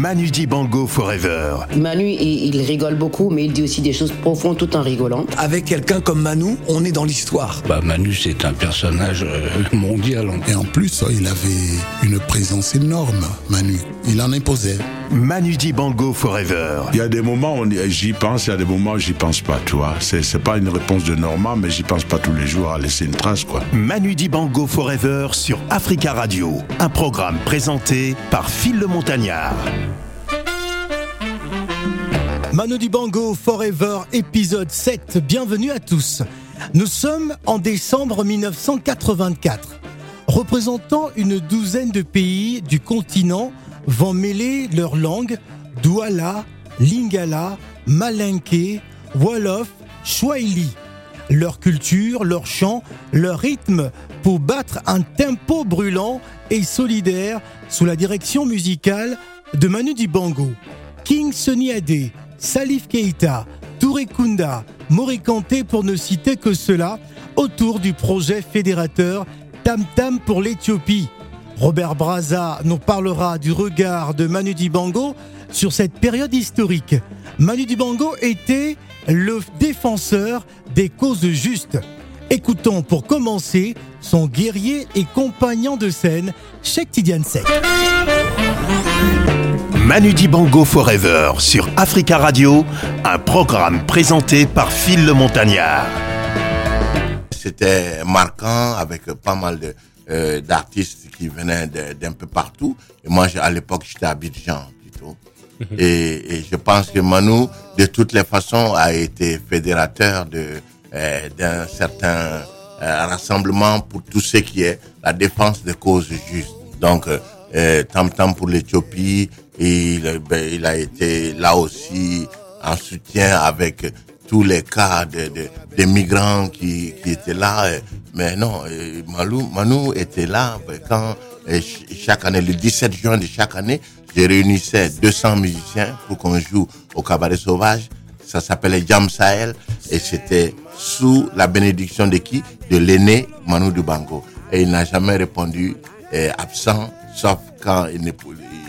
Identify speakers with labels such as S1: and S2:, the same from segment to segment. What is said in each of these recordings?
S1: Manu Dibango Forever.
S2: Manu, il, il, rigole beaucoup, mais il dit aussi des choses profondes tout en rigolant.
S3: Avec quelqu'un comme Manu, on est dans l'histoire.
S4: Bah, Manu, c'est un personnage euh, mondial.
S5: Et en plus, il avait une présence énorme, Manu. Il en imposait.
S1: Manu Dibango Forever.
S6: Il y a des moments où j'y pense, il y a des moments où j'y pense pas, tu vois. C'est, c'est pas une réponse de Normand, mais j'y pense pas tous les jours à laisser une trace, quoi.
S1: Manu Dibango Forever sur Africa Radio. Un programme présenté par Phil le Montagnard.
S7: Manu Dibango Forever, épisode 7. Bienvenue à tous. Nous sommes en décembre 1984. Représentant une douzaine de pays du continent, vont mêler leurs langues Douala, Lingala, Malinké, Wolof, Swahili. Leur culture, leur chant, leur rythme pour battre un tempo brûlant et solidaire sous la direction musicale de Manu Dibango. King Sunny Ade, Salif Keita, Touré Kunda, Kanté pour ne citer que cela, autour du projet fédérateur Tam Tam pour l'Éthiopie. Robert Braza nous parlera du regard de Manu Dibango sur cette période historique. Manu Dibango était le défenseur des causes justes. Écoutons pour commencer son guerrier et compagnon de scène, Cheikh Tidiane Sek.
S1: Manu Dibango Forever sur Africa Radio, un programme présenté par Phil le Montagnard.
S8: C'était marquant avec pas mal de, euh, d'artistes qui venaient d'un peu partout. Et moi, à l'époque, j'étais à Abidjan plutôt. Mhm. Et, et, je pense que Manu, de toutes les façons, a été fédérateur de euh, d'un certain euh, rassemblement pour tout ce qui est la défense des causes justes. Donc, Tam Tam pour l'Éthiopie, il, ben, il a été là aussi en soutien avec tous les cas de, de, de migrants qui, qui étaient là. Mais non, Manu, Manu était là quand chaque année, le 17 juin de chaque année, je réunissais 200 musiciens pour qu'on joue au cabaret sauvage. Ça s'appelait Jam Sahel et c'était sous la bénédiction de qui? De l'aîné Manu Dubango. Et il n'a jamais répondu absent, sauf quand il,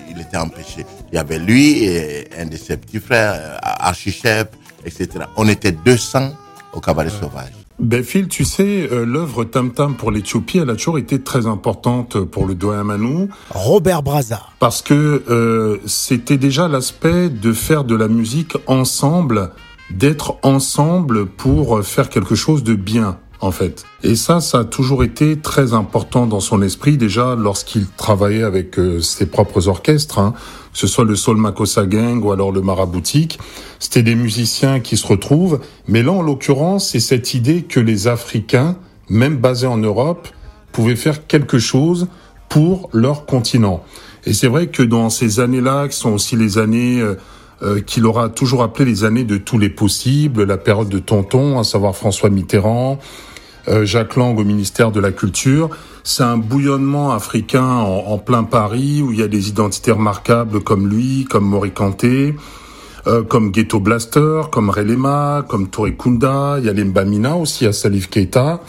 S8: il était empêché. Il y avait lui et un de ses petits frères, archichef, etc. On était 200 au cabaret sauvage.
S9: Ben Phil, tu sais, euh, l'œuvre Tam Tam pour l'Éthiopie, elle a toujours été très importante pour le doyen Manou.
S7: Robert Braza.
S9: Parce que euh, c'était déjà l'aspect de faire de la musique ensemble, d'être ensemble pour faire quelque chose de bien en fait. Et ça, ça a toujours été très important dans son esprit, déjà lorsqu'il travaillait avec euh, ses propres orchestres, hein, que ce soit le Sol Makossa Gang ou alors le Maraboutique. C'était des musiciens qui se retrouvent, mais là, en l'occurrence, c'est cette idée que les Africains, même basés en Europe, pouvaient faire quelque chose pour leur continent. Et c'est vrai que dans ces années-là, qui sont aussi les années euh, euh, qu'il aura toujours appelé les années de tous les possibles, la période de Tonton, à savoir François Mitterrand, Jacques Lang au ministère de la Culture. C'est un bouillonnement africain en, plein Paris où il y a des identités remarquables comme lui, comme Mori Kanté, euh, comme Ghetto Blaster, comme Relema, comme Touré Kunda. Il y a les Mbamina aussi, à Salif Keita.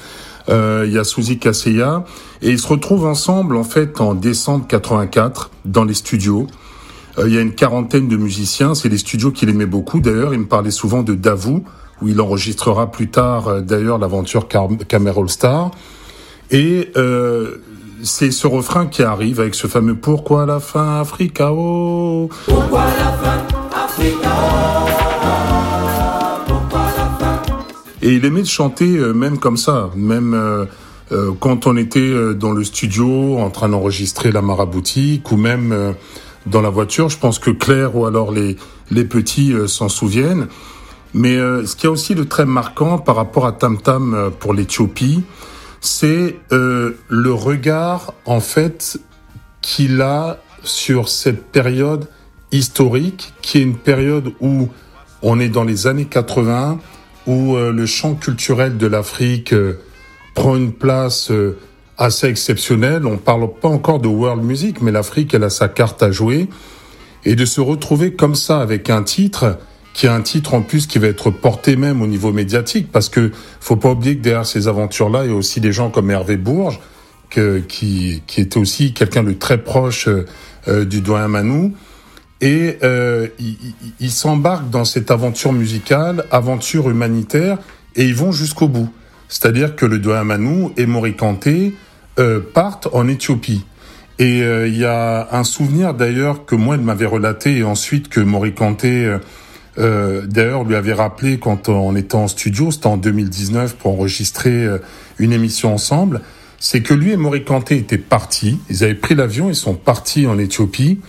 S9: Euh, il y a Suzy Kasseya. Et ils se retrouvent ensemble en fait en décembre 84 dans les studios. Euh, il y a une quarantaine de musiciens. C'est les studios qu'il aimait beaucoup. D'ailleurs, il me parlait souvent de Davou où il enregistrera plus tard euh, d'ailleurs l'aventure Camera All Star. Et euh, c'est ce refrain qui arrive avec ce fameux Pourquoi la fin Africa oh
S10: Pourquoi la fin Africa oh Pourquoi la fin
S9: Et il aimait chanter euh, même comme ça, même euh, euh, quand on était dans le studio en train d'enregistrer la maraboutique ou même euh, dans la voiture. Je pense que Claire ou alors les, les petits s'en souviennent. Mais euh, ce qui est aussi de très marquant par rapport à Tam Tam euh, pour l'Éthiopie, c'est euh, le regard en fait qu'il a sur cette période historique, qui est une période où on est dans les années 80, où euh, le champ culturel de l'Afrique euh, prend une place assez exceptionnelle. On parle pas encore de world music, mais l'Afrique elle a sa carte à jouer, et de se retrouver comme ça avec un titre qui est un titre en plus qui va être porté même au niveau médiatique, parce que faut pas oublier que derrière ces aventures-là, il y a aussi des gens comme Hervé Bourges, que, qui, qui était aussi quelqu'un de très proche euh, du doyen Manou. et euh, ils ils- ils s'embarquent dans cette aventure musicale, aventure humanitaire, et ils vont jusqu'au bout. C'est-à-dire que le Doamanu et Morikanté euh, partent en Éthiopie. Et euh, il y a un souvenir d'ailleurs que moi, elle m'avait relaté, et ensuite que Morikanté, euh, euh, d'ailleurs, lui avait rappelé quand on était en studio, c'était en 2019 pour enregistrer euh, une émission ensemble, c'est que lui et Morikanté étaient partis, ils avaient pris l'avion, ils sont partis en Éthiopie,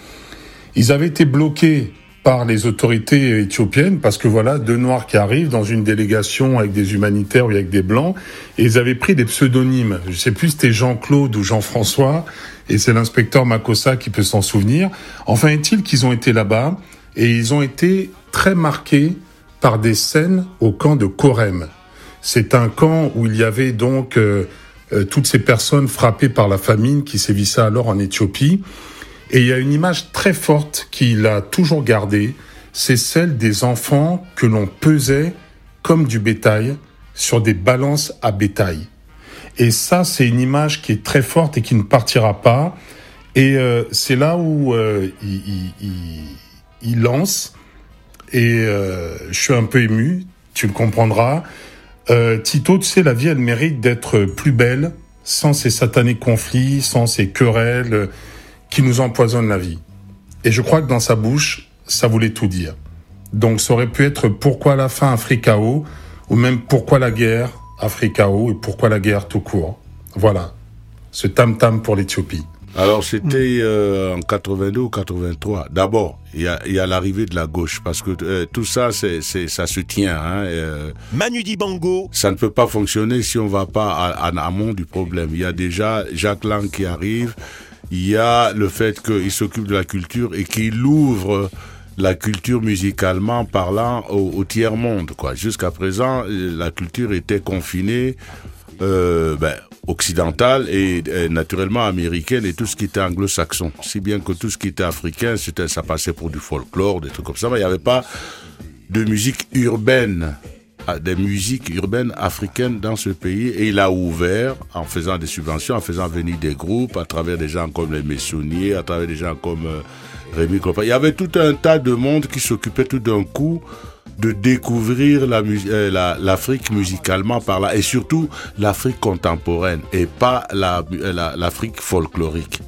S9: ils avaient été bloqués par les autorités éthiopiennes parce que voilà deux noirs qui arrivent dans une délégation avec des humanitaires ou avec des blancs et ils avaient pris des pseudonymes. Je sais plus si c'était Jean-Claude ou Jean-François et c'est l'inspecteur Makossa qui peut s'en souvenir. Enfin est-il qu'ils ont été là-bas? Et ils ont été très marqués par des scènes au camp de Korem. C'est un camp où il y avait donc euh, euh, toutes ces personnes frappées par la famine qui sévissait alors en Éthiopie. Et il y a une image très forte qu'il a toujours gardée, c'est celle des enfants que l'on pesait comme du bétail sur des balances à bétail. Et ça, c'est une image qui est très forte et qui ne partira pas. Et euh, c'est là où euh, il- il- il lance. Et euh, je suis un peu ému, tu le comprendras. Euh, Tito, tu sais, la vie, elle mérite d'être plus belle, sans ces satanés conflits, sans ces querelles euh, qui nous empoisonnent la vie. Et je crois que dans sa bouche, ça voulait tout dire. Donc ça aurait pu être pourquoi la fin Africao, ou même pourquoi la guerre Africao, et pourquoi la guerre tout court. Voilà, ce tam-tam pour l'Éthiopie.
S6: Alors c'était euh, en 82 ou 83. D'abord, il y a, y a l'arrivée de la gauche parce que euh, tout ça, c'est, c'est, ça se tient. Hein, euh,
S1: Manu Dibango,
S6: ça ne peut pas fonctionner si on va pas à- en amont du problème. Il y a déjà Jacques Lang qui arrive. Il y a le fait qu'il s'occupe de la culture et qu'il ouvre la culture musicalement parlant au, au tiers monde. Quoi. Jusqu'à présent, la culture était confinée euh, ben, occidentale et naturellement américaine et tout ce qui était anglo-saxon. Si bien que tout ce qui était africain, c'était, ça passait pour du folklore, des trucs comme ça, mais il n'y avait pas de musique urbaine, ah, des musiques urbaines africaines dans ce pays et il a ouvert en faisant des subventions, en faisant venir des groupes à travers des gens comme les Messonniers, à travers des gens comme euh, Rémi Clopin. Il y avait tout un tas de monde qui s'occupait tout d'un coup de découvrir euh, la- l'Afrique musicalement par là et surtout l'Afrique contemporaine et pas euh, la- l'Afrique folklorique.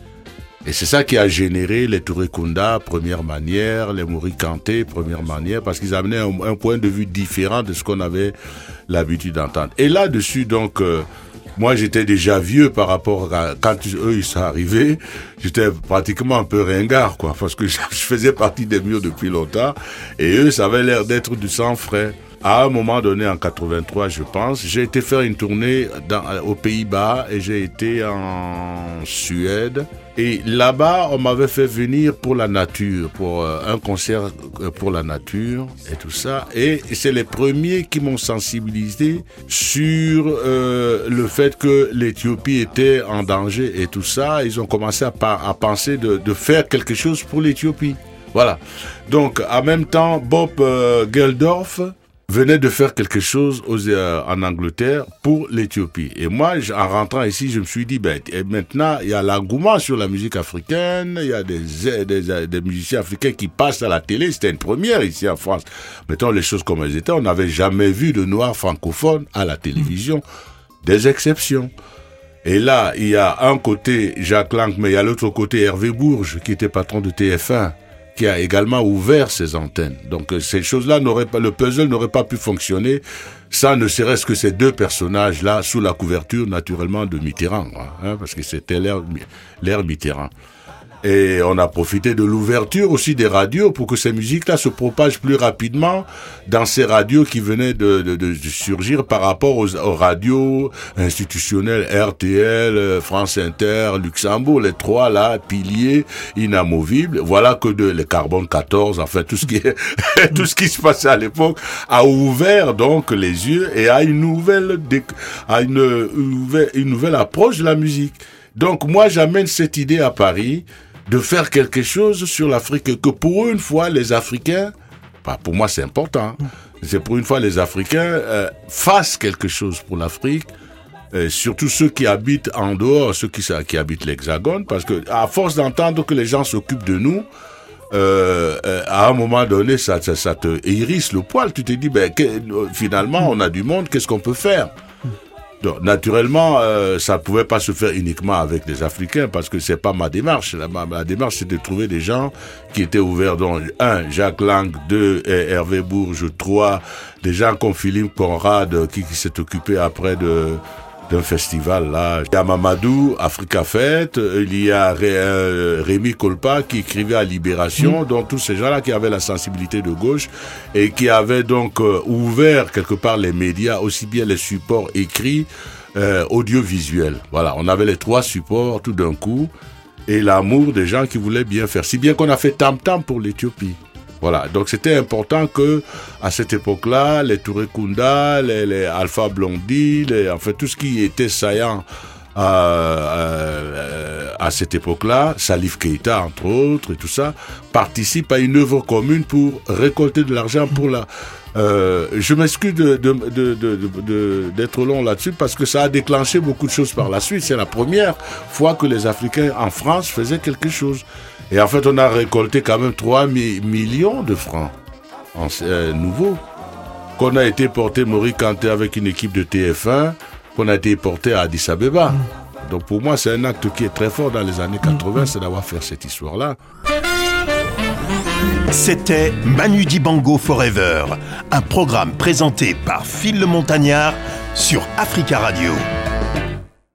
S6: Et c'est ça qui a généré les Touré Kunda, première manière, les Mouri Kanté, première manière, parce qu'ils amenaient un, un point de vue différent de ce qu'on avait l'habitude d'entendre. Et là-dessus, donc, euh, moi j'étais déjà vieux par rapport à quand eux ils sont arrivés, j'étais pratiquement un peu ringard, quoi, parce que je faisais partie des murs depuis longtemps, et eux, ça avait l'air d'être du sang frais. À un moment donné, en 83, je pense, j'ai été faire une tournée dans, aux Pays-Bas et j'ai été en Suède. Et là-bas, on m'avait fait venir pour la nature, pour euh, un concert euh, pour la nature et tout ça. Et c'est les premiers qui m'ont sensibilisé sur euh, le fait que l'Éthiopie était en danger et tout ça. Ils ont commencé à, penser de, faire quelque chose pour l'Éthiopie. Voilà. Donc, en même temps, Bob Geldorf venait de faire quelque chose euh, en Angleterre pour l'Éthiopie. Et moi, en rentrant ici, je me suis dit, ben, et maintenant, il y a l'engouement sur la musique africaine, il y a des, des, des musiciens africains qui passent à la télé. C'était une première ici en France. Mettons les choses comme elles étaient. On n'avait jamais vu de noirs francophones à la télévision. Des exceptions. Et là, il y a un côté Jacques Lang, mais il y a l'autre côté Hervé Bourges, qui était patron de TF1, qui a également ouvert ses antennes. Donc euh, ces choses-là n'auraient pas, le puzzle n'aurait pas pu fonctionner sans ne serait-ce que ces deux personnages-là sous la couverture naturellement de Mitterrand, quoi, hein, parce que c'était l'ère Mitterrand. Et on a profité de l'ouverture aussi des radios pour que ces musiques-là se propagent plus rapidement dans ces radios qui venaient de, de, de surgir par rapport aux, radios institutionnelles RTL, France Inter, Luxembourg, les trois là, piliers inamovibles. Voilà que de, les Carbone 14, enfin tout ce qui est, tout ce qui se passait à l'époque a ouvert donc les yeux et à une nouvelle, à une, une nouvelle, une nouvelle approche de la musique. Donc moi j'amène cette idée à Paris de faire quelque chose sur l'Afrique et que pour une fois les Africains, bah, pour moi c'est important, c'est pour une fois les Africains euh, fassent quelque chose pour l'Afrique. euh, surtout ceux qui habitent en dehors, ceux qui, qui habitent l'Hexagone, parce que à force d'entendre que les gens s'occupent de nous, euh, euh, à un moment donné, ça, ça, ça te hérisse le poil. Tu te dis, ben, que- finalement, on a du monde, qu'est-ce qu'on peut faire? Naturellement, euh, ça ne pouvait pas se faire uniquement avec les Africains parce que c'est pas ma démarche. La, ma, ma démarche, c'est de trouver des gens qui étaient ouverts. Donc, un, Jacques Lang, deux, eh, Hervé Bourges, trois, des gens comme Philippe Conrad euh, qui, qui s'est occupé après de d'un festival là. Il y a Mamadou, Africa Fête, il y a Ré- euh, Rémi Colpa qui écrivait à Libération, donc tous ces gens-là qui avaient la sensibilité de gauche et qui avaient donc euh, ouvert quelque part les médias, aussi bien les supports écrits, euh, audiovisuels. Voilà, on avait les trois supports tout d'un coup et l'amour des gens qui voulaient bien faire. Si bien qu'on a fait Tam Tam pour l'Éthiopie. Voilà, donc c'était important que à cette époque-là, les Touré Kunda, les, les Alpha Blondy, les, enfin tout ce qui était saillant euh, euh, à cette époque-là, Salif Keita entre autres et tout ça, participe à une œuvre commune pour récolter de l'argent pour la. Euh, je m'excuse d'être long là-dessus parce que ça a déclenché beaucoup de choses par la suite. C'est la première fois que les Africains en France faisaient quelque chose. Et en fait, on a récolté quand même 3 mi- millions de francs en, euh, nouveaux qu'on a été porté Maurice Kanté avec une équipe de TF1, qu'on a été porté à Addis Abeba. Donc pour moi, c'est un acte qui est très fort dans les années 80, c'est d'avoir fait cette histoire-là.
S1: C'était Manu Dibango Forever, un programme présenté par Phil le Montagnard sur Africa Radio.